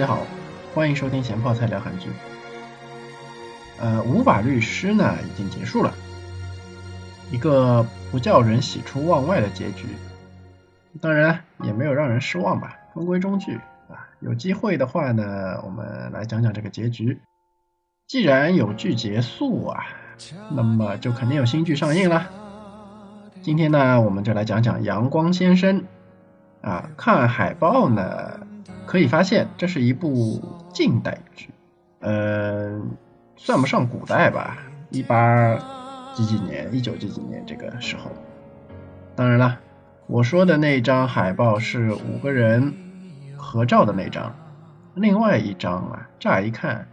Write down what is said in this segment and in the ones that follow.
大家好，欢迎收听咸泡菜聊韩剧。呃，无法律师呢已经结束了，一个不叫人喜出望外的结局，当然也没有让人失望吧，中规中矩啊。有机会的话呢，我们来讲讲这个结局。既然有剧结束啊，那么就肯定有新剧上映了。今天呢，我们就来讲讲《阳光先生》啊。看海报呢，可以发现这是一部近代剧，嗯。算不上古代吧，一八几几年，一九几几年这个时候。当然了，我说的那张海报是五个人合照的那张，另外一张啊，乍一看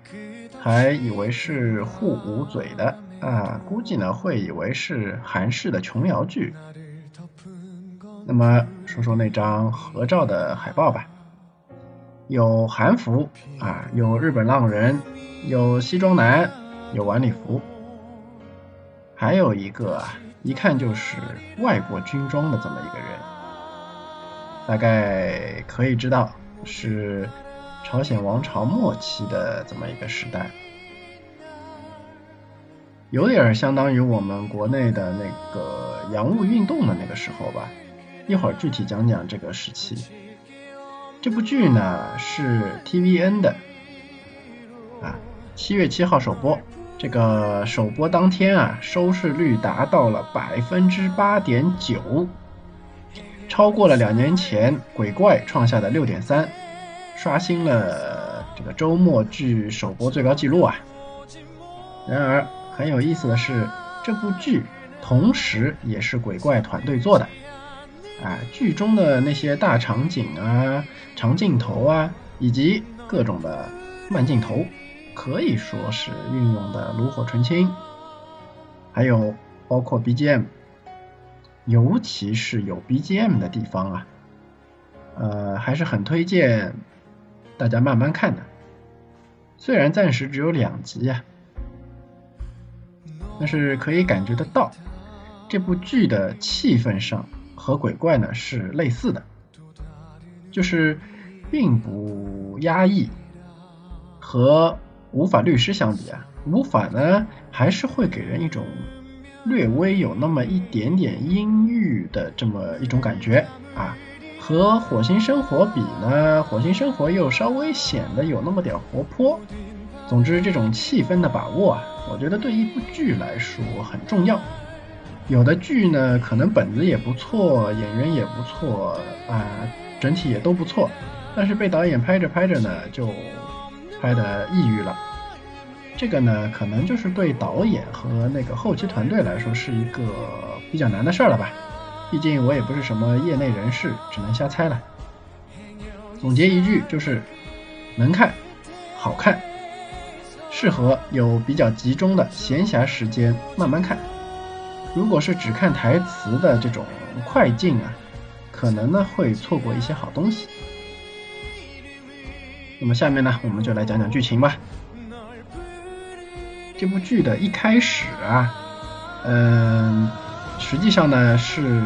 还以为是互捂嘴的啊，估计呢会以为是韩式的琼瑶剧。那么说说那张合照的海报吧。有韩服啊，有日本浪人，有西装男，有晚礼服，还有一个啊，一看就是外国军装的这么一个人，大概可以知道是朝鲜王朝末期的这么一个时代，有点相当于我们国内的那个洋务运动的那个时候吧，一会儿具体讲讲这个时期。这部剧呢是 TVN 的，啊，七月七号首播。这个首播当天啊，收视率达到了百分之八点九，超过了两年前《鬼怪》创下的六点三，刷新了这个周末剧首播最高纪录啊。然而很有意思的是，这部剧同时也是《鬼怪》团队做的。啊，剧中的那些大场景啊、长镜头啊，以及各种的慢镜头，可以说是运用的炉火纯青。还有包括 BGM，尤其是有 BGM 的地方啊，呃，还是很推荐大家慢慢看的。虽然暂时只有两集呀，但是可以感觉得到这部剧的气氛上。和鬼怪呢是类似的，就是并不压抑。和无法律师相比啊，无法呢还是会给人一种略微有那么一点点阴郁的这么一种感觉啊。和火星生活比呢，火星生活又稍微显得有那么点活泼。总之，这种气氛的把握啊，我觉得对一部剧来说很重要。有的剧呢，可能本子也不错，演员也不错啊，整体也都不错，但是被导演拍着拍着呢，就拍的抑郁了。这个呢，可能就是对导演和那个后期团队来说是一个比较难的事儿了吧。毕竟我也不是什么业内人士，只能瞎猜了。总结一句就是，能看，好看，适合有比较集中的闲暇时间慢慢看。如果是只看台词的这种快进啊，可能呢会错过一些好东西。那么下面呢，我们就来讲讲剧情吧。这部剧的一开始啊，嗯，实际上呢是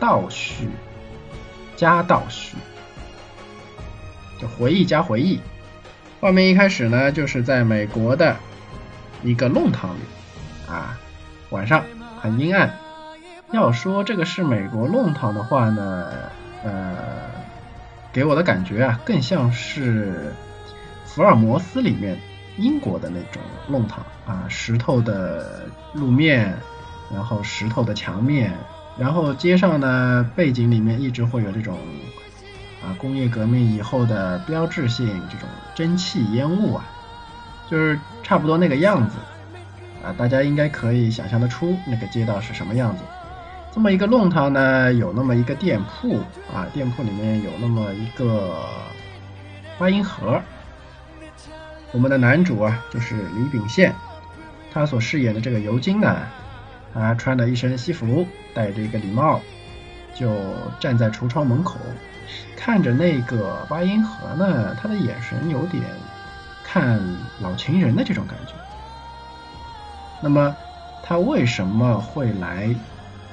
倒叙加倒叙，就回忆加回忆。画面一开始呢，就是在美国的一个弄堂里啊。晚上很阴暗。要说这个是美国弄堂的话呢，呃，给我的感觉啊，更像是福尔摩斯里面英国的那种弄堂啊，石头的路面，然后石头的墙面，然后街上呢背景里面一直会有这种啊工业革命以后的标志性这种蒸汽烟雾啊，就是差不多那个样子。啊，大家应该可以想象得出那个街道是什么样子。这么一个弄堂呢，有那么一个店铺啊，店铺里面有那么一个八音盒。我们的男主啊，就是李秉宪，他所饰演的这个尤金呢，他穿了一身西服，戴着一个礼帽，就站在橱窗门口，看着那个八音盒呢，他的眼神有点看老情人的这种感觉。那么他为什么会来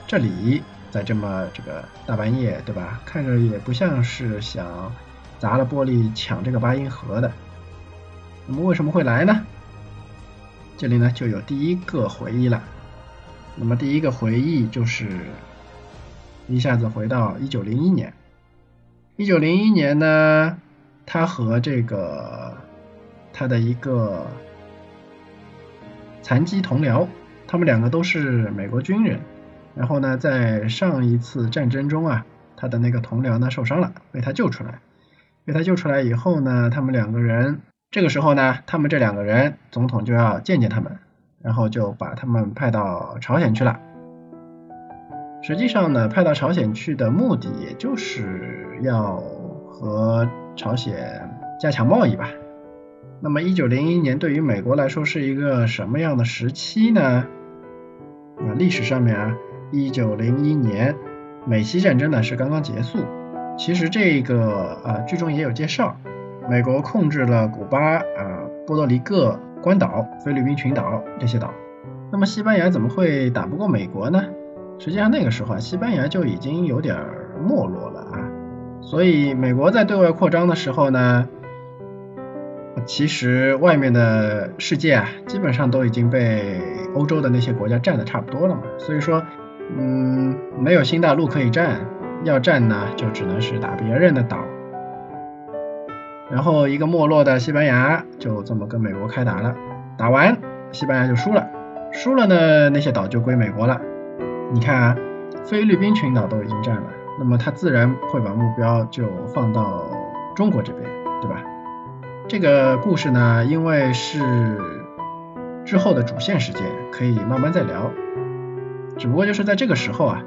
这里？在这么这个大半夜，对吧？看着也不像是想砸了玻璃抢这个八音盒的。那么为什么会来呢？这里呢就有第一个回忆了。那么第一个回忆就是一下子回到一九零一年。一九零一年呢，他和这个他的一个残疾同僚，他们两个都是美国军人。然后呢，在上一次战争中啊，他的那个同僚呢受伤了，被他救出来。被他救出来以后呢，他们两个人这个时候呢，他们这两个人总统就要见见他们，然后就把他们派到朝鲜去了。实际上呢，派到朝鲜去的目的，也就是要和朝鲜加强贸易吧。那么，一九零一年对于美国来说是一个什么样的时期呢？啊，历史上面啊。一九零一年，美西战争呢是刚刚结束。其实这个啊剧中也有介绍，美国控制了古巴、啊波多黎各、关岛、菲律宾群岛这些岛。那么西班牙怎么会打不过美国呢？实际上那个时候啊，西班牙就已经有点没落了啊。所以美国在对外扩张的时候呢，其实外面的世界啊，基本上都已经被欧洲的那些国家占的差不多了嘛。所以说。嗯，没有新大陆可以占，要占呢就只能是打别人的岛。然后一个没落的西班牙就这么跟美国开打了，打完西班牙就输了，输了呢那些岛就归美国了。你看啊，菲律宾群岛都已经占了，那么他自然会把目标就放到中国这边，这个故事呢，因为是之后的主线事件，可以慢慢再聊。只不过就是在这个时候啊，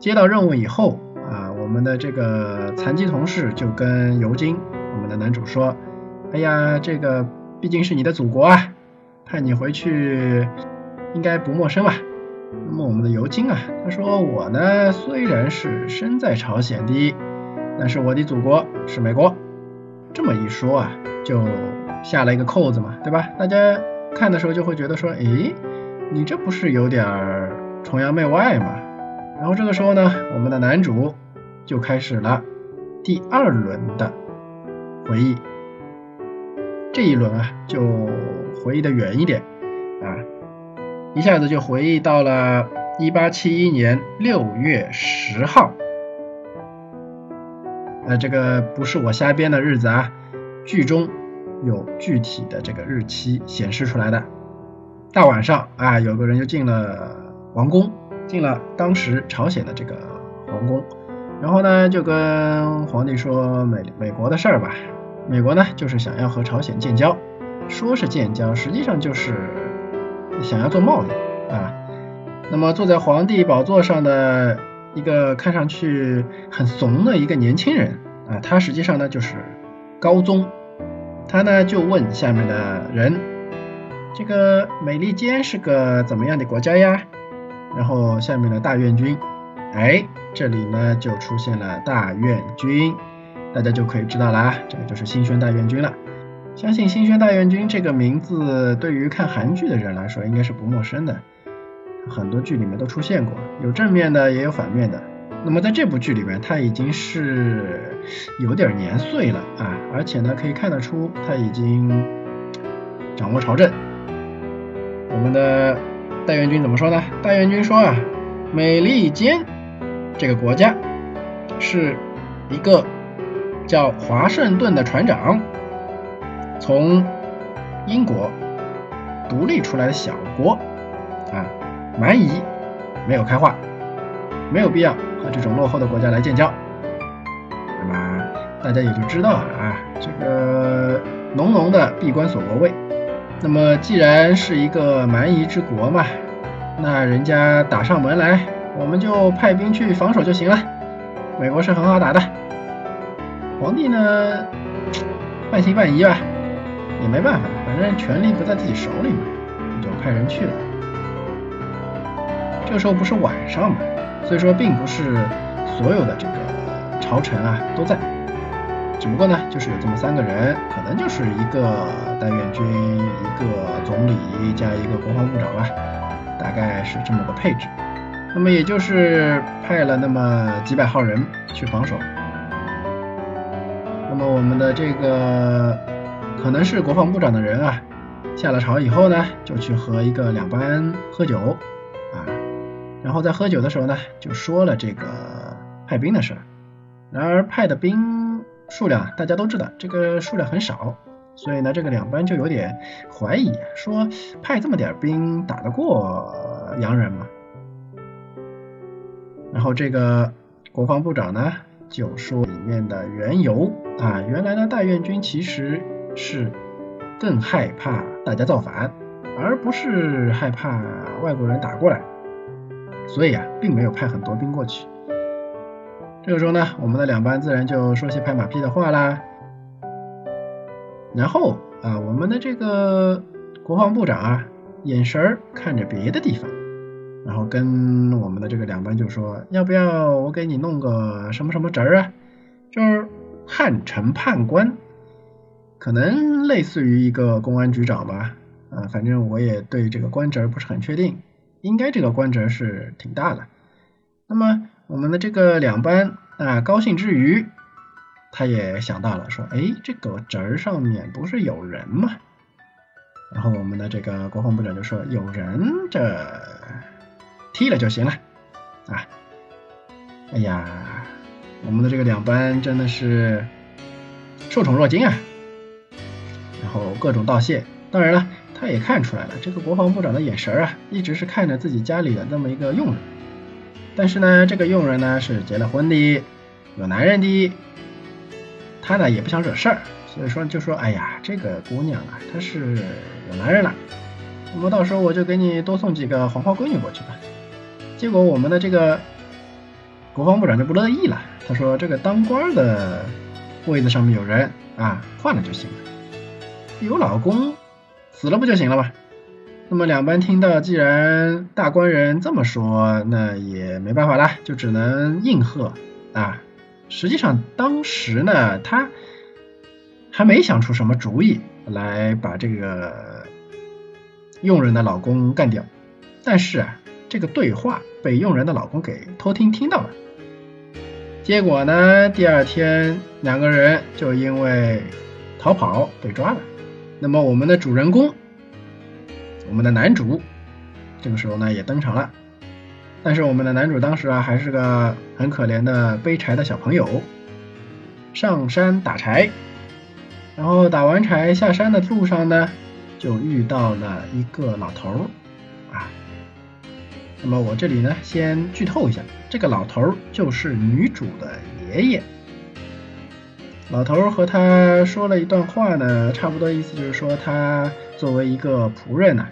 接到任务以后啊，我们的这个残疾同事就跟尤金，我们的男主说：“哎呀，这个毕竟是你的祖国啊，派你回去应该不陌生吧？”那么我们的尤金啊，他说：“我呢虽然是身在朝鲜的，但是我的祖国是美国。”这么一说啊，就下了一个扣子嘛，对吧？大家看的时候就会觉得说：“诶，你这不是有点儿？”崇洋媚外嘛，然后这个时候呢，我们的男主就开始了第二轮的回忆。这一轮啊，就回忆的远一点啊，一下子就回忆到了一八七一年六月十号。呃，这个不是我瞎编的日子啊，剧中有具体的这个日期显示出来的。大晚上啊，有个人就进了。王宫进了当时朝鲜的这个皇宫，然后呢就跟皇帝说美美国的事儿吧。美国呢就是想要和朝鲜建交，说是建交，实际上就是想要做贸易啊。那么坐在皇帝宝座上的一个看上去很怂的一个年轻人啊，他实际上呢就是高宗。他呢就问下面的人：这个美利坚是个怎么样的国家呀？然后下面的大院军，哎，这里呢就出现了大院军，大家就可以知道了，这个就是新宣大院军了。相信新宣大院军这个名字对于看韩剧的人来说应该是不陌生的，很多剧里面都出现过，有正面的也有反面的。那么在这部剧里面，他已经是有点年岁了啊，而且呢可以看得出他已经掌握朝政。我们的。大元军怎么说呢？大元军说啊，美利坚这个国家是一个叫华盛顿的船长从英国独立出来的小国啊，蛮夷，没有开化，没有必要和这种落后的国家来建交。那么大家也就知道啊，这个浓浓的闭关锁国味。那么既然是一个蛮夷之国嘛，那人家打上门来，我们就派兵去防守就行了。美国是很好打的。皇帝呢，半信半疑吧，也没办法，反正权力不在自己手里嘛，就派人去了。这时候不是晚上嘛，所以说并不是所有的这个朝臣啊都在。只不过呢，就是有这么三个人，可能就是一个大院军、一个总理加一个国防部长吧，大概是这么个配置。那么也就是派了那么几百号人去防守。那么我们的这个可能是国防部长的人啊，下了朝以后呢，就去和一个两班喝酒，然后在喝酒的时候呢，就说了这个派兵的事儿。然而派的兵数量大家都知道，这个数量很少，所以呢，这个两班就有点怀疑，说派这么点兵打得过洋人吗？然后这个国防部长呢就说里面的缘由啊，原来呢大院军其实是更害怕大家造反，而不是害怕外国人打过来，所以啊，并没有派很多兵过去。这个时候呢，我们的两班自然就说些拍马屁的话啦。然后啊，我们的这个国防部长啊，眼神儿看着别的地方，然后跟我们的这个两班就说：“要不要我给你弄个什么什么职儿啊？就是汉城判官，可能类似于一个公安局长吧。啊，反正我也对这个官职不是很确定，应该这个官职是挺大的。那么。”我们的这个两班啊，高兴之余，他也想到了，说，哎，这个侄儿上面不是有人吗？然后我们的这个国防部长就说，有人这踢了就行了啊。哎呀，我们的这个两班真的是受宠若惊啊，然后各种道谢。当然了，他也看出来了，这个国防部长的眼神啊，一直是看着自己家里的那么一个佣人。但是呢，这个佣人呢是结了婚的，有男人的，他呢也不想惹事儿，所以说就说，哎呀，这个姑娘啊，她是有男人了，那么到时候我就给你多送几个黄花闺女过去吧。结果我们的这个国防部长就不乐意了，他说这个当官的位子上面有人啊，换了就行了，有老公死了不就行了吗？那么两班听到，既然大官人这么说，那也没办法啦，就只能应和啊。实际上当时呢，他还没想出什么主意来把这个佣人的老公干掉，但是啊，这个对话被佣人的老公给偷听听到了。结果呢，第二天两个人就因为逃跑被抓了。那么我们的主人公。我们的男主这个时候呢也登场了，但是我们的男主当时啊还是个很可怜的背柴的小朋友，上山打柴，然后打完柴下山的路上呢就遇到了一个老头儿啊。那么我这里呢先剧透一下，这个老头儿就是女主的爷爷。老头和他说了一段话呢，差不多意思就是说他作为一个仆人呢。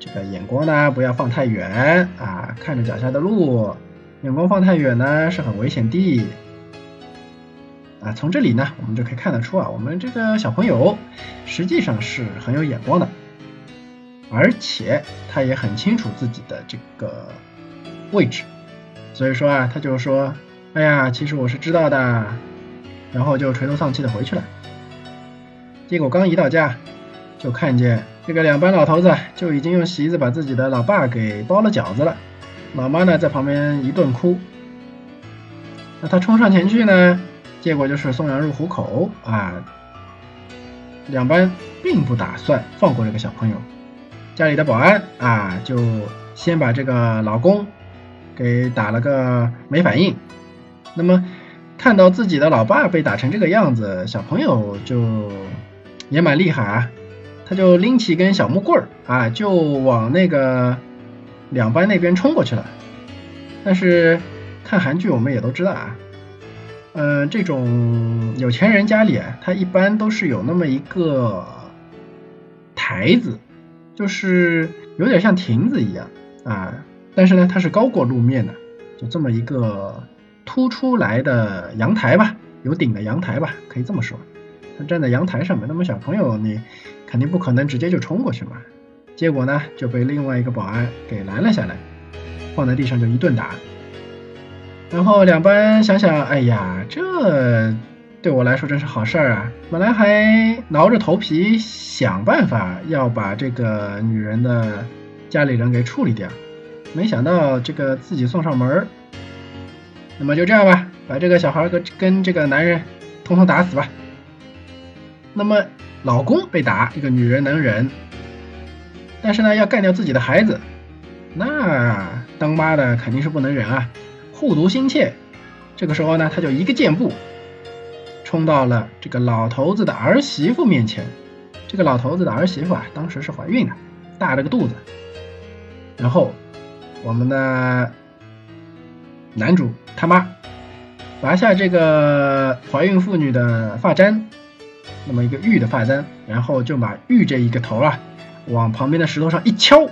这个眼光呢，不要放太远啊，看着脚下的路，眼光放太远呢是很危险的啊。从这里呢，我们就可以看得出啊，我们这个小朋友实际上是很有眼光的，而且他也很清楚自己的这个位置，所以说啊，他就说，哎呀，其实我是知道的，然后就垂头丧气的回去了。结果刚一到家，就看见。这个两班老头子就已经用席子把自己的老爸给包了饺子了，老妈呢在旁边一顿哭。那他冲上前去呢，结果就是送羊入虎口啊！两班并不打算放过这个小朋友，家里的保安啊就先把这个老公给打了个没反应。那么看到自己的老爸被打成这个样子，小朋友就也蛮厉害啊。他就拎起一根小木棍儿啊，就往那个两班那边冲过去了。但是看韩剧我们也都知道啊，嗯，这种有钱人家里啊，他一般都是有那么一个台子，就是有点像亭子一样啊，但是呢，它是高过路面的，就这么一个凸出来的阳台吧，有顶的阳台吧，可以这么说。他站在阳台上面，那么小朋友你。肯定不可能直接就冲过去嘛，结果呢就被另外一个保安给拦了下来，放在地上就一顿打。然后两班想想，哎呀，这对我来说真是好事儿啊！本来还挠着头皮想办法要把这个女人的家里人给处理掉，没想到这个自己送上门儿。那么就这样吧，把这个小孩跟跟这个男人通通打死吧。那么老公被打，这个女人能忍，但是呢，要干掉自己的孩子，那当妈的肯定是不能忍啊，护犊心切。这个时候呢，他就一个箭步冲到了这个老头子的儿媳妇面前。这个老头子的儿媳妇啊，当时是怀孕的，大着个肚子。然后我们的男主他妈拔下这个怀孕妇女的发簪，那么一个玉的发簪，然后就把玉这一个头啊往旁边的石头上一敲。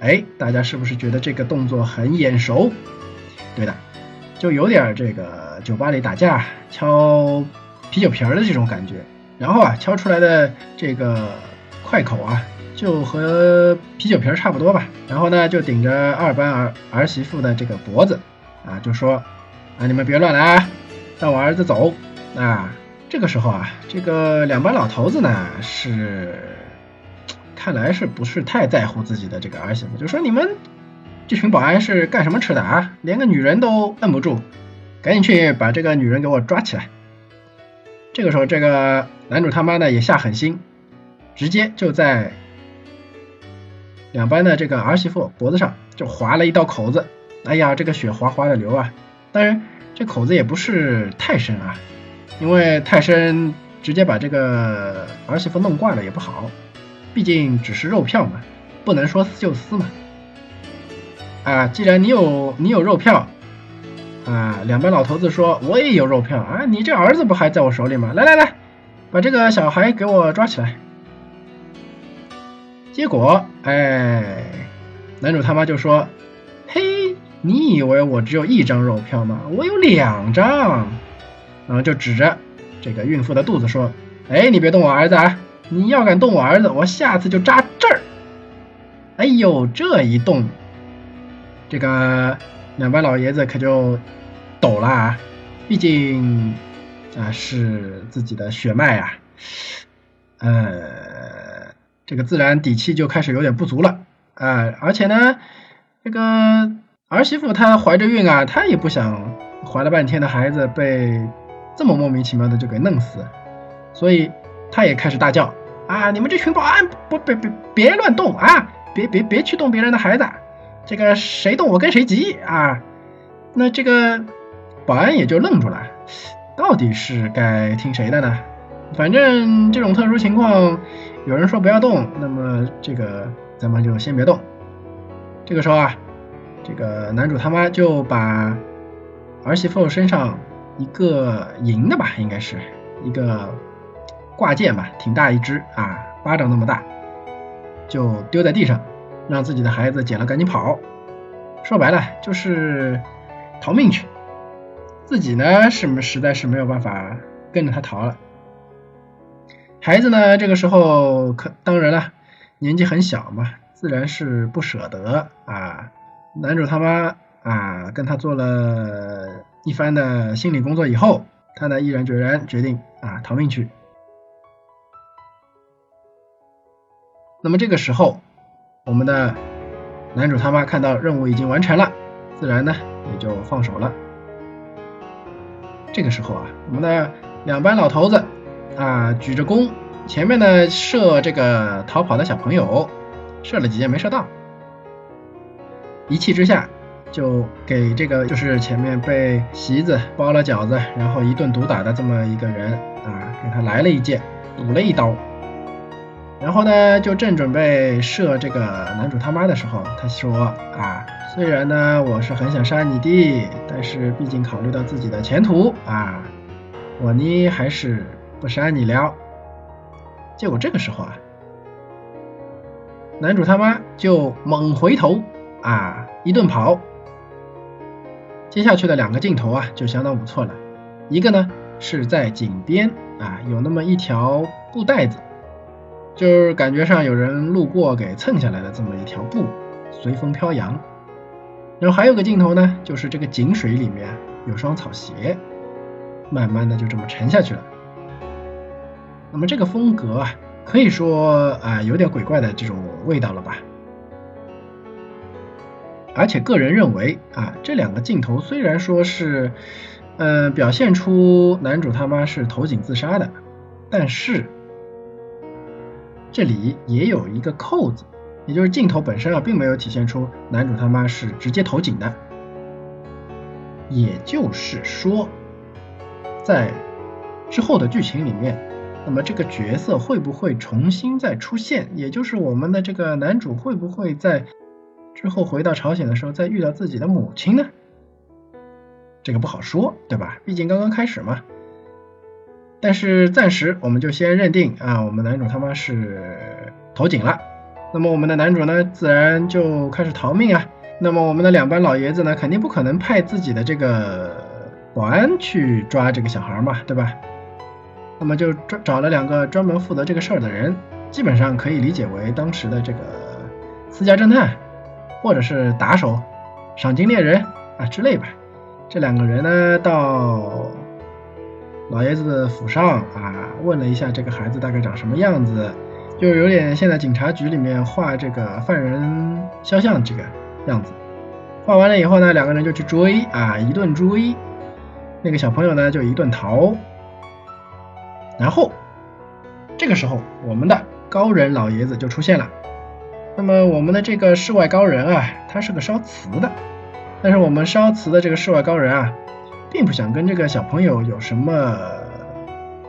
哎，大家是不是觉得这个动作很眼熟？对的。就有点这个酒吧里打架敲啤酒瓶的这种感觉，然后啊敲出来的这个快口啊，就和啤酒瓶差不多吧。然后呢就顶着二班儿儿媳妇的这个脖子啊，就说啊你们别乱来，让我儿子走啊。这个时候啊，这个两班老头子呢是看来是不是太在乎自己的这个儿媳妇，就说你们。这群保安是干什么吃的啊？连个女人都摁不住，赶紧去把这个女人给我抓起来。这个时候，这个男主他妈呢也下狠心，直接就在两班的这个儿媳妇脖子上就划了一道口子。哎呀，这个血哗哗的流啊！当然，这口子也不是太深啊，因为太深直接把这个儿媳妇弄挂了也不好，毕竟只是肉票嘛，不能说撕就撕嘛。啊，既然你有你有肉票，啊，两边老头子说我也有肉票啊，你这儿子不还在我手里吗？来来来，把这个小孩给我抓起来。结果，哎，男主他妈就说，你以为我只有一张肉票吗？我有两张。然后就指着这个孕妇的肚子说，哎，你别动我儿子啊，你要敢动我儿子，我下次就扎这儿。哎呦，这一动。这个两位老爷子可就抖了啊，毕竟啊是自己的血脉啊，呃，这个自然底气就开始有点不足了啊，而且呢，这个儿媳妇她怀着孕啊，她也不想怀了半天的孩子被这么莫名其妙的就给弄死，所以她也开始大叫啊，你们这群保安不别别别乱动啊，别别别去动别人的孩子。这个谁动我跟谁急啊？那这个保安也就愣住了，到底是该听谁的呢？反正这种特殊情况，有人说不要动，那么这个咱们就先别动。这个时候啊，这个男主他妈就把儿媳妇身上一个银的吧，应该是一个挂件吧，挺大一只啊，巴掌那么大，就丢在地上。让自己的孩子捡了赶紧跑，说白了就是逃命去。自己呢是实在是没有办法跟着他逃了。孩子呢这个时候可当然了，年纪很小嘛，自然是不舍得啊。男主他妈啊跟他做了一番的心理工作以后，他呢毅然决然决定啊逃命去。那么这个时候。我们的男主他妈看到任务已经完成了，自然呢也就放手了。这个时候啊，我们的两班老头子啊举着弓，前面呢射这个逃跑的小朋友，射了几箭没射到，一气之下就给这个就是前面被席子包了饺子，然后一顿毒打的这么一个人啊，给他来了一箭，补了一刀。然后呢，就正准备射这个男主他妈的时候，他说啊，虽然呢我是很想杀你的，但是毕竟考虑到自己的前途啊，我呢还是不杀你了。结果这个时候啊，男主他妈就猛回头啊，一顿跑。接下去的两个镜头啊，就相当不错了。一个呢是在井边啊，有那么一条布袋子。就是感觉上有人路过给蹭下来的这么一条布，随风飘扬。然后还有个镜头呢，就是这个井水里面有双草鞋，慢慢的就这么沉下去了。那么这个风格啊，可以说啊有点鬼怪的这种味道了吧。而且个人认为啊，这两个镜头虽然说是，嗯，表现出男主他妈是投井自杀的，但是。这里也有一个扣子，也就是镜头本身啊，并没有体现出男主他妈是直接投井的。也就是说，在之后的剧情里面，那么这个角色会不会重新再出现？也就是我们的这个男主会不会在之后回到朝鲜的时候再遇到自己的母亲呢？这个不好说，对吧？毕竟刚刚开始嘛。但是暂时我们就先认定啊，我们男主他妈是投井了。那么我们的男主呢，自然就开始逃命啊。那么我们的两班老爷子呢，肯定不可能派自己的这个保安去抓这个小孩嘛，对吧？那么就找找了两个专门负责这个事儿的人，基本上可以理解为当时的这个私家侦探，或者是打手、赏金猎人啊之类吧。这两个人呢，到老爷子的府上啊，问了一下这个孩子大概长什么样子，就有点现在警察局里面画这个犯人肖像这个样子。画完了以后呢，两个人就去追啊，一顿追，那个小朋友呢就一顿逃。然后这个时候，我们的高人老爷子就出现了。那么我们的这个世外高人啊，他是个烧瓷的。但是我们烧瓷的这个世外高人啊，并不想跟这个小朋友有什么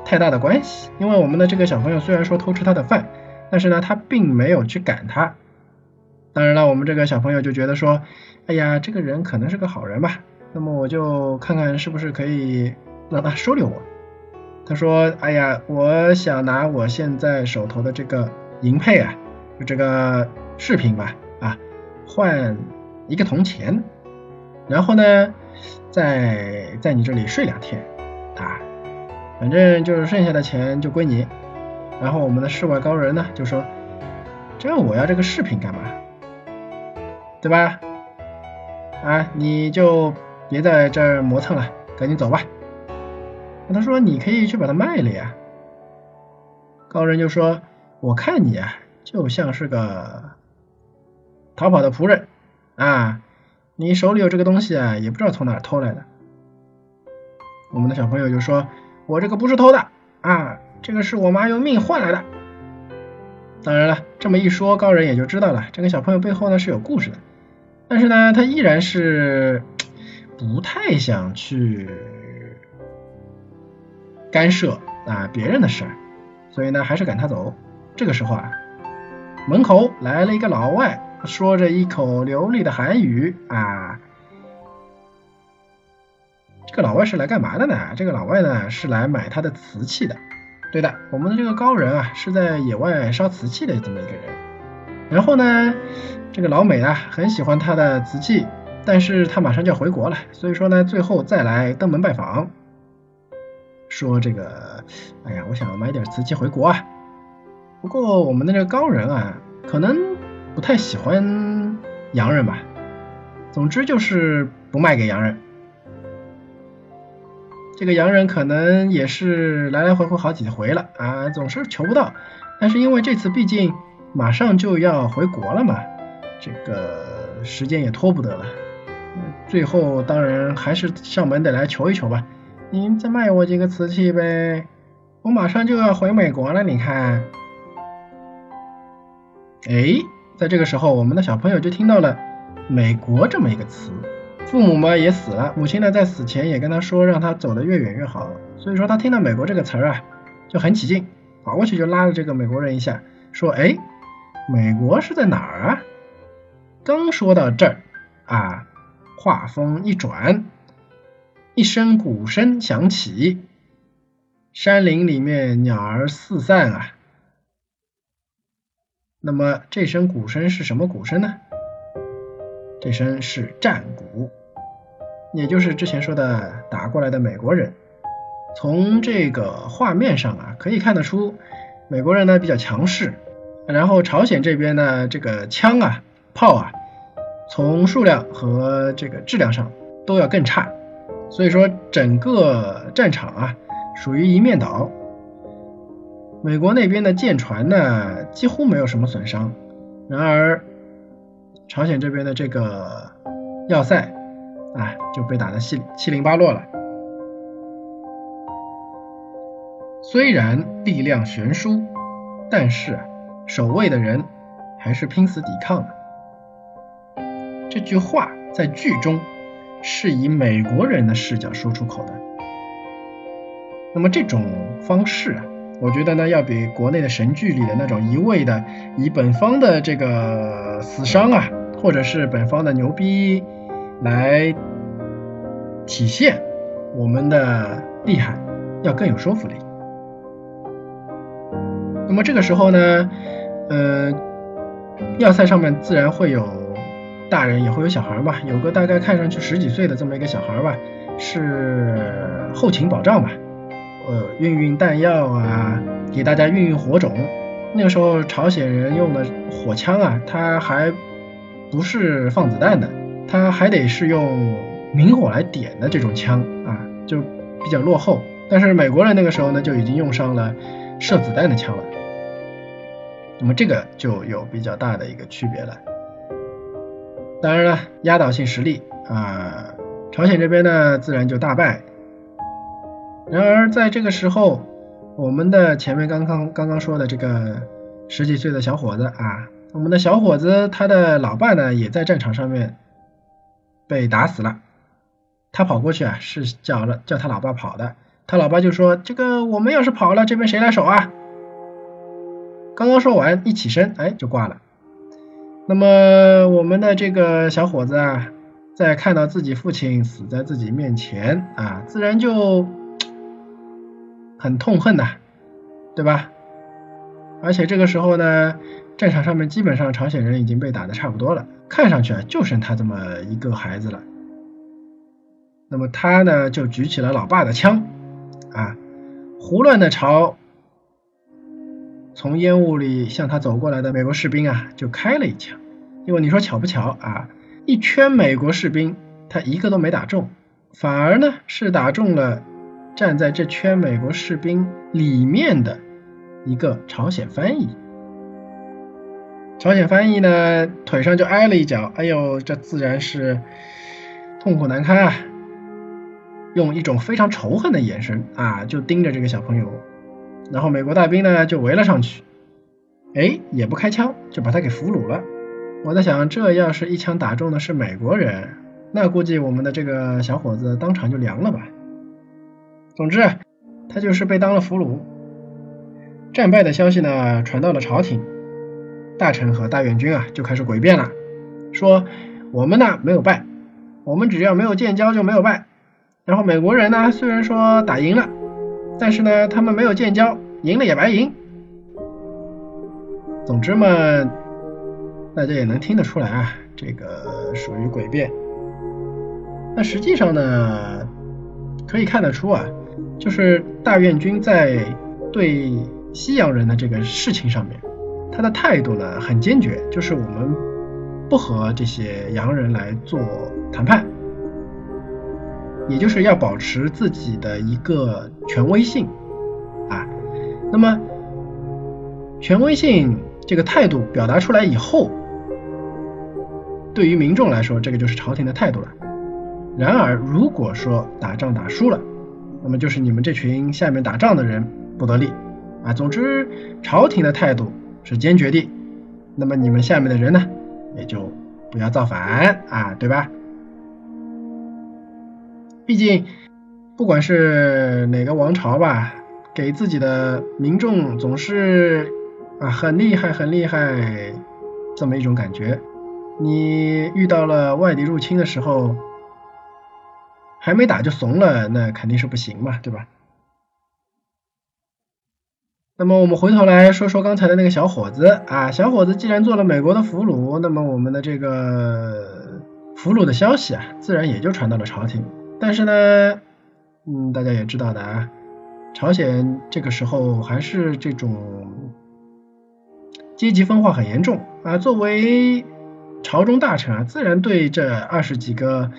太大的关系，因为我们的这个小朋友虽然说偷吃他的饭，但是呢，他并没有去赶他。当然了，我们这个小朋友就觉得说，哎呀，这个人可能是个好人吧，那么我就看看是不是可以让他收留我。他说，哎呀，我想拿我现在手头的这个银配啊，就这个饰品吧，啊，换一个铜钱。然后呢，在在你这里睡两天，啊，反正就是剩下的钱就归你。然后我们的世外高人呢就说，这我要这个饰品干嘛？对吧？啊，你就别在这磨蹭了，赶紧走吧。他说你可以去把它卖了呀。高人就说，我看你啊，就像是个逃跑的仆人啊。你手里有这个东西啊，也不知道从哪偷来的。我们的小朋友就说：“我这个不是偷的啊，这个是我妈用命换来的。”当然了，这么一说，高人也就知道了，这个小朋友背后呢是有故事的。但是呢，他依然是不太想去干涉啊别人的事儿，所以呢，还是赶他走。这个时候啊，门口来了一个老外。说着一口流利的韩语啊，这个老外是来干嘛的呢？这个老外呢是来买他的瓷器的。对的，我们的这个高人啊是在野外烧瓷器的这么一个人。然后呢，这个老美啊很喜欢他的瓷器，但是他马上就要回国了，所以说呢最后再来登门拜访，说这个，哎呀，我想买点瓷器回国啊。不过我们的这个高人啊，可能。不太喜欢洋人吧，总之就是不卖给洋人。这个洋人可能也是来来回回好几回了啊，总是求不到。但是因为这次毕竟马上就要回国了嘛，这个时间也拖不得了。最后当然还是上门得来求一求吧，您再卖我几个瓷器呗，我马上就要回美国了，你看。哎。在这个时候，我们的小朋友就听到了“美国”这么一个词。父母嘛也死了，母亲呢在死前也跟他说，让他走得越远越好。所以说他听到“美国”这个词儿啊，就很起劲，跑过去就拉了这个美国人一下，说：“哎，美国是在哪儿啊？”刚说到这儿啊，话锋一转，一声鼓声响起，山林里面鸟儿四散啊。那么这声鼓声是什么鼓声呢？这声是战鼓，也就是之前说的打过来的美国人。从这个画面上啊，可以看得出美国人呢比较强势，然后朝鲜这边呢这个枪啊炮啊，从数量和这个质量上都要更差，所以说整个战场啊属于一面倒。美国那边的舰船呢，几乎没有什么损伤，然而朝鲜这边的这个要塞啊，就被打得七七零八落了。虽然力量悬殊，但是守卫的人还是拼死抵抗的。这句话在剧中是以美国人的视角说出口的。那么这种方式啊，我觉得呢，要比国内的神剧里的那种一味的以本方的这个死伤啊，或者是本方的牛逼来体现我们的厉害，要更有说服力。那么这个时候呢，呃，要塞上面自然会有。大人也会有小孩吧，有个大概看上去十几岁的这么一个小孩吧，是后勤保障吧，呃，运运弹药啊，给大家运运火种。那个时候朝鲜人用的火枪啊，它还不是放子弹的，它还得是用明火来点的这种枪啊，就比较落后。但是美国人那个时候呢，就已经用上了射子弹的枪了，那么这个就有比较大的一个区别了。当然了，压倒性实力啊，朝鲜这边呢自然就大败。然而在这个时候，我们的前面刚刚刚刚说的这个十几岁的小伙子啊，我们的小伙子他的老爸呢也在战场上面被打死了。他跑过去啊，是叫了叫他老爸跑的，他老爸就说：“这个我们要是跑了，这边谁来守啊？”刚刚说完，一起身，哎，就挂了。那么我们的这个小伙子啊，在看到自己父亲死在自己面前啊，自然就很痛恨呐，对吧？而且这个时候呢，战场上面基本上朝鲜人已经被打的差不多了，看上去啊就剩他这么一个孩子了。那么他呢就举起了老爸的枪啊，胡乱的朝。从烟雾里向他走过来的美国士兵啊，就开了一枪。结果你说巧不巧啊？一圈美国士兵，他一个都没打中，反而呢是打中了站在这圈美国士兵里面的一个朝鲜翻译。朝鲜翻译呢腿上就挨了一脚，哎呦，这自然是痛苦难堪啊！用一种非常仇恨的眼神啊，就盯着这个小朋友。然后美国大兵呢就围了上去，哎，也不开枪，就把他给俘虏了。我在想，这要是一枪打中的是美国人，那估计我们的这个小伙子当场就凉了吧。总之，他就是被当了俘虏。战败的消息呢传到了朝廷，大臣和大元军啊就开始诡辩了，说我们呢没有败，我们只要没有建交就没有败。然后美国人呢虽然说打赢了。但是呢，他们没有建交，赢了也白赢。总之嘛，大家也能听得出来啊，这个属于诡辩。那实际上呢，可以看得出啊，就是大院军在对西洋人的这个事情上面，他的态度呢很坚决，就是我们不和这些洋人来做谈判。也就是要保持自己的一个权威性啊，那么权威性这个态度表达出来以后，对于民众来说，这个就是朝廷的态度了。然而，如果说打仗打输了，那么就是你们这群下面打仗的人不得力啊。总之，朝廷的态度是坚决的，那么你们下面的人呢，也就不要造反啊，对吧？毕竟，不管是哪个王朝吧，给自己的民众总是啊很厉害很厉害这么一种感觉。你遇到了外敌入侵的时候，还没打就怂了，那肯定是不行嘛，对吧？那么我们回头来说说刚才的那个小伙子啊，小伙子既然做了美国的俘虏，那么我们的这个俘虏的消息啊，自然也就传到了朝廷。但是呢，嗯，大家也知道的啊，朝鲜这个时候还是这种阶级分化很严重啊。作为朝中大臣啊，自然对这二十几个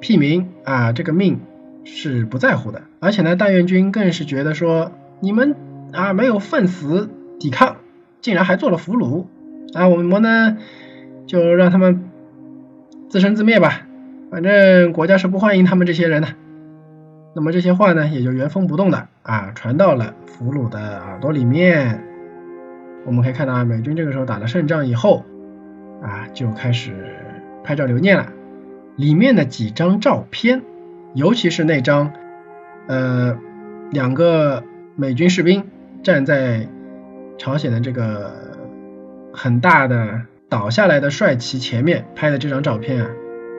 屁民啊这个命是不在乎的。而且呢，大院军更是觉得说，你们啊没有奋死抵抗，竟然还做了俘虏啊，我们呢就让他们自生自灭吧。反正国家是不欢迎他们这些人的，那么这些话呢，也就原封不动的啊传到了俘虏的耳朵里面。我们可以看到啊，美军这个时候打了胜仗以后，啊，就开始拍照留念了。里面的几张照片，尤其是那张，呃，两个美军士兵站在朝鲜的这个很大的倒下来的帅旗前面拍的这张照片啊，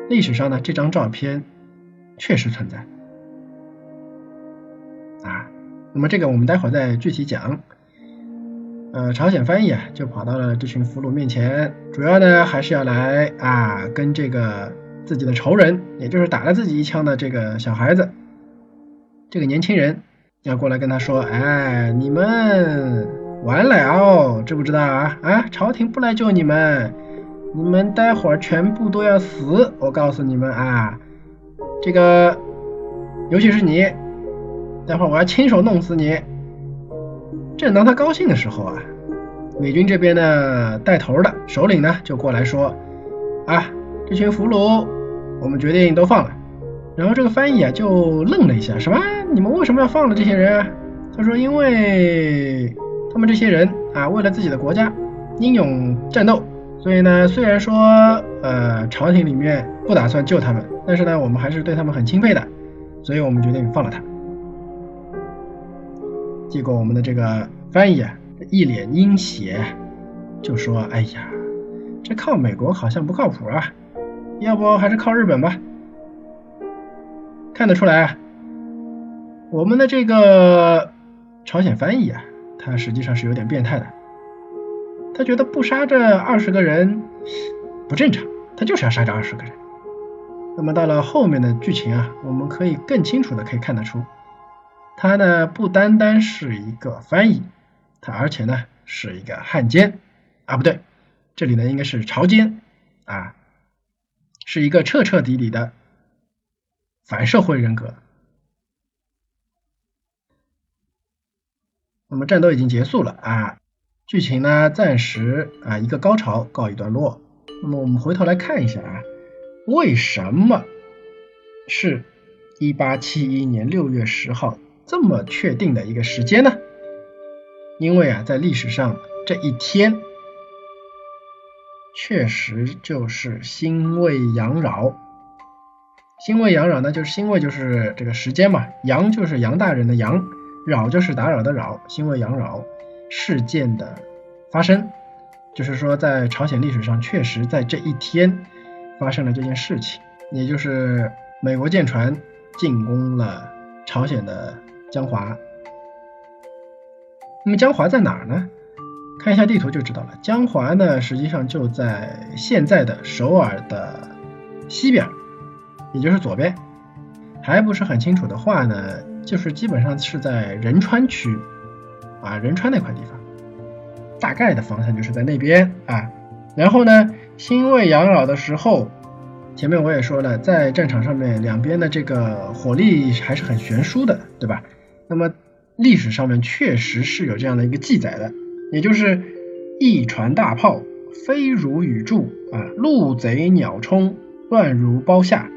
历史上呢，这张照片确实存在。啊，那么这个我们待会儿再具体讲。呃，朝鲜翻译啊，就跑到了这群俘虏面前，主要呢还是要来啊跟这个。自己的仇人，也就是打了自己一枪的这个小孩子，这个年轻人要过来跟他说：“哎，你们完了，知不知道啊？啊，朝廷不来救你们，你们待会儿全部都要死！我告诉你们啊，这个，尤其是你，待会儿我要亲手弄死你。”正当他高兴的时候啊，美军这边的带头的首领呢就过来说：“啊，这群俘虏。”我们决定都放了，然后这个翻译啊就愣了一下，什么？你们为什么要放了这些人啊？他说，因为他们这些人啊，为了自己的国家英勇战斗，所以呢，虽然说呃朝廷里面不打算救他们，但是呢，我们还是对他们很钦佩的，所以我们决定放了他。结果我们的这个翻译啊一脸阴邪，就说，哎呀，这靠美国好像不靠谱啊。要不还是靠日本吧。看得出来啊，我们的这个朝鲜翻译啊，他实际上是有点变态的。他觉得不杀这二十个人不正常，他就是要杀这二十个人。那么到了后面的剧情啊，我们可以更清楚的可以看得出，他呢不单单是一个翻译，他而且呢是一个汉奸啊，不对，这里呢应该是朝奸啊。是一个彻彻底底的反社会人格。那么战斗已经结束了啊，剧情呢暂时啊一个高潮告一段落。那么我们回头来看一下啊，为什么是一八七一年六月十号这么确定的一个时间呢？因为啊，在历史上这一天。确实就是辛未阳扰，辛未阳扰呢，就是辛未就是这个时间嘛，阳就是杨大人的阳，扰就是打扰的扰，辛未阳扰事件的发生，就是说在朝鲜历史上确实在这一天发生了这件事情，也就是美国舰船进攻了朝鲜的江华。那么江华在哪儿呢？看一下地图就知道了，江华呢实际上就在现在的首尔的西边，也就是左边。还不是很清楚的话呢，就是基本上是在仁川区啊，仁川那块地方，大概的方向就是在那边啊。然后呢，新卫养老的时候，前面我也说了，在战场上面两边的这个火力还是很悬殊的，对吧？那么历史上面确实是有这样的一个记载的。也就是一船大炮飞如雨柱啊，陆贼鸟冲乱如包下。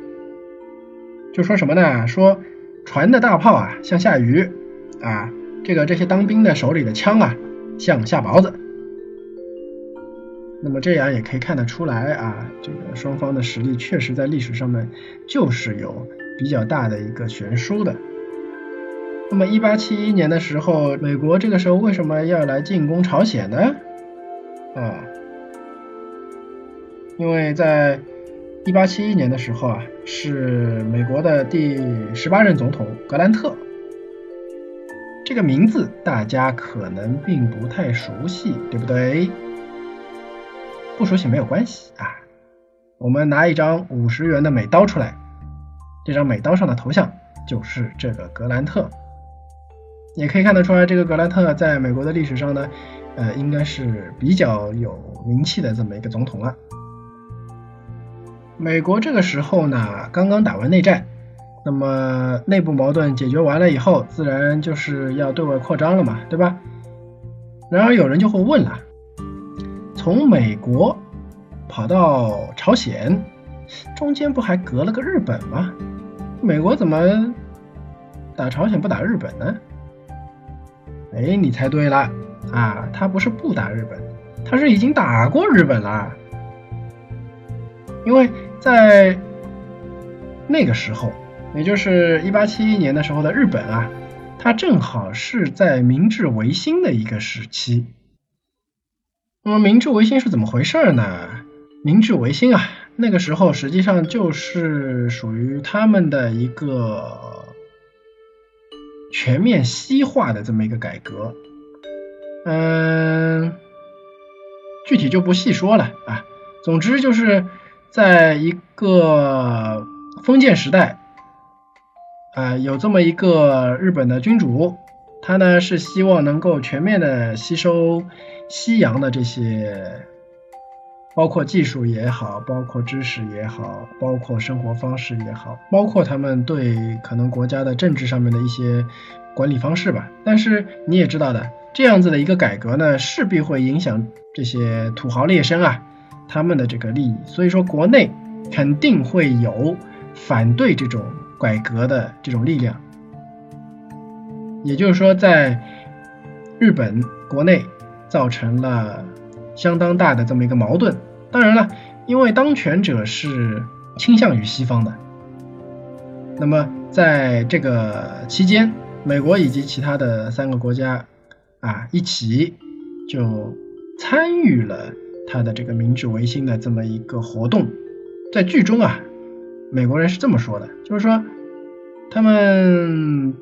就说什么呢？说船的大炮啊像下雨啊，这个这些当兵的手里的枪啊像下雹子。那么这样也可以看得出来啊，这个双方的实力确实在历史上面就是有比较大的一个悬殊的。那么，一八七一年的时候，美国这个时候为什么要来进攻朝鲜呢？啊，因为在一八七一年的时候啊，是美国的第十八任总统格兰特，这个名字大家可能并不太熟悉，对不对？不熟悉没有关系啊，我们拿一张五十元的美刀出来，这张美刀上的头像就是这个格兰特。也可以看得出来，这个格兰特在美国的历史上呢，呃，应该是比较有名气的这么一个总统了。美国这个时候呢，刚刚打完内战，那么内部矛盾解决完了以后，自然就是要对外扩张了嘛，对吧？然而有人就会问了，从美国跑到朝鲜，中间不还隔了个日本吗？美国怎么打朝鲜不打日本呢？哎，你猜对了啊，他不是不打日本，他是已经打过日本了。因为在那个时候，也就是一八七一年的时候的日本啊，它正好是在明治维新的一个时期。那么明治维新是怎么回事呢？明治维新啊，那个时候实际上就是属于他们的一个全面西化的这么一个改革。嗯，具体就不细说了啊。总之就是。在一个封建时代，啊，有这么一个日本的君主，他呢是希望能够全面的吸收西洋的这些，包括技术也好，包括知识也好，包括生活方式也好，包括他们对可能国家的政治上面的一些管理方式吧。但是你也知道的，这样子的一个改革呢，势必会影响这些土豪劣绅啊。他们的这个利益，所以说国内肯定会有反对这种改革的这种力量，也就是说，在日本国内造成了相当大的这么一个矛盾。当然了，因为当权者是倾向于西方的，那么在这个期间，美国以及其他的三个国家啊一起就参与了。他的这个明治维新的这么一个活动，在剧中啊，美国人是这么说的，就是说他们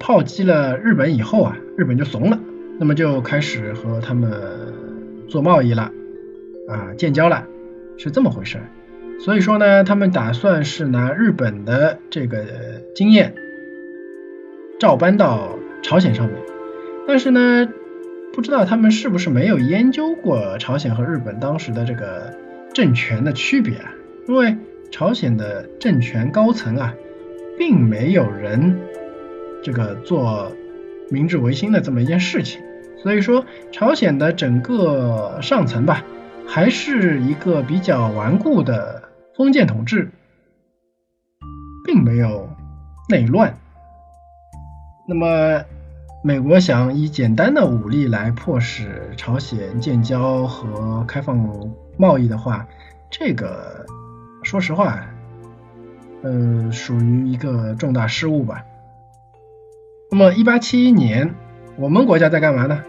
炮击了日本以后啊，日本就怂了，那么就开始和他们做贸易了，啊，建交了，是这么回事。所以说呢，他们打算是拿日本的这个经验照搬到朝鲜上面，但是呢。不知道他们是不是没有研究过朝鲜和日本当时的这个政权的区别啊？因为朝鲜的政权高层啊，并没有人这个做明治维新的这么一件事情，所以说朝鲜的整个上层吧，还是一个比较顽固的封建统治，并没有内乱。那么。美国想以简单的武力来迫使朝鲜建交和开放贸易的话，这个说实话，呃，属于一个重大失误吧。那么，一八七一年，我们国家在干嘛呢？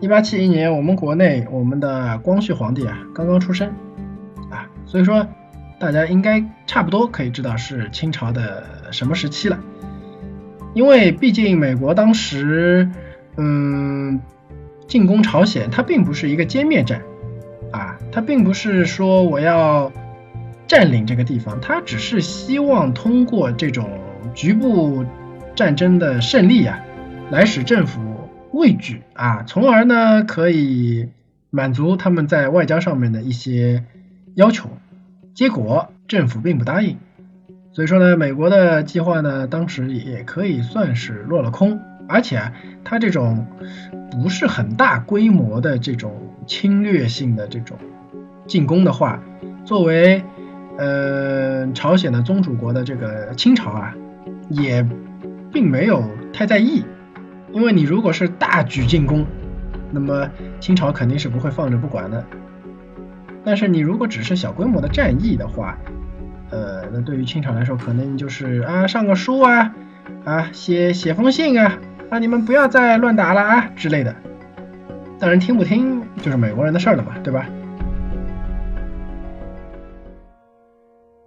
一八七一年，我们国内我们的光绪皇帝啊刚刚出生啊，所以说大家应该差不多可以知道是清朝的什么时期了。因为毕竟美国当时，嗯，进攻朝鲜，它并不是一个歼灭战，啊，它并不是说我要占领这个地方，它只是希望通过这种局部战争的胜利啊，来使政府畏惧啊，从而呢可以满足他们在外交上面的一些要求。结果政府并不答应。所以说呢，美国的计划呢，当时也可以算是落了空，而且啊，它这种不是很大规模的这种侵略性的这种进攻的话，作为呃朝鲜的宗主国的这个清朝啊，也并没有太在意，因为你如果是大举进攻，那么清朝肯定是不会放着不管的，但是你如果只是小规模的战役的话，呃，那对于清朝来说，可能就是啊，上个书啊，啊，写写封信啊，啊，你们不要再乱打了啊之类的。当然，听不听就是美国人的事儿了嘛，对吧？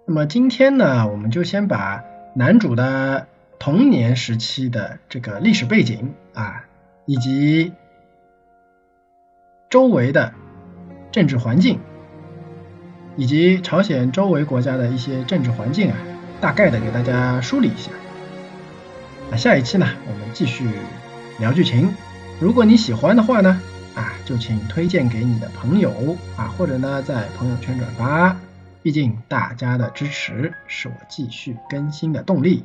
那么今天呢，我们就先把男主的童年时期的这个历史背景啊，以及周围的政治环境。以及朝鲜周围国家的一些政治环境啊，大概的给大家梳理一下。那下一期呢，我们继续聊剧情。如果你喜欢的话呢，啊，就请推荐给你的朋友啊，或者呢在朋友圈转发。毕竟大家的支持是我继续更新的动力。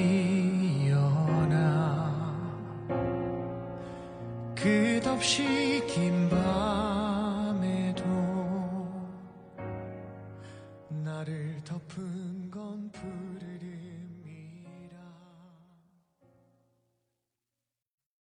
없이 긴밤.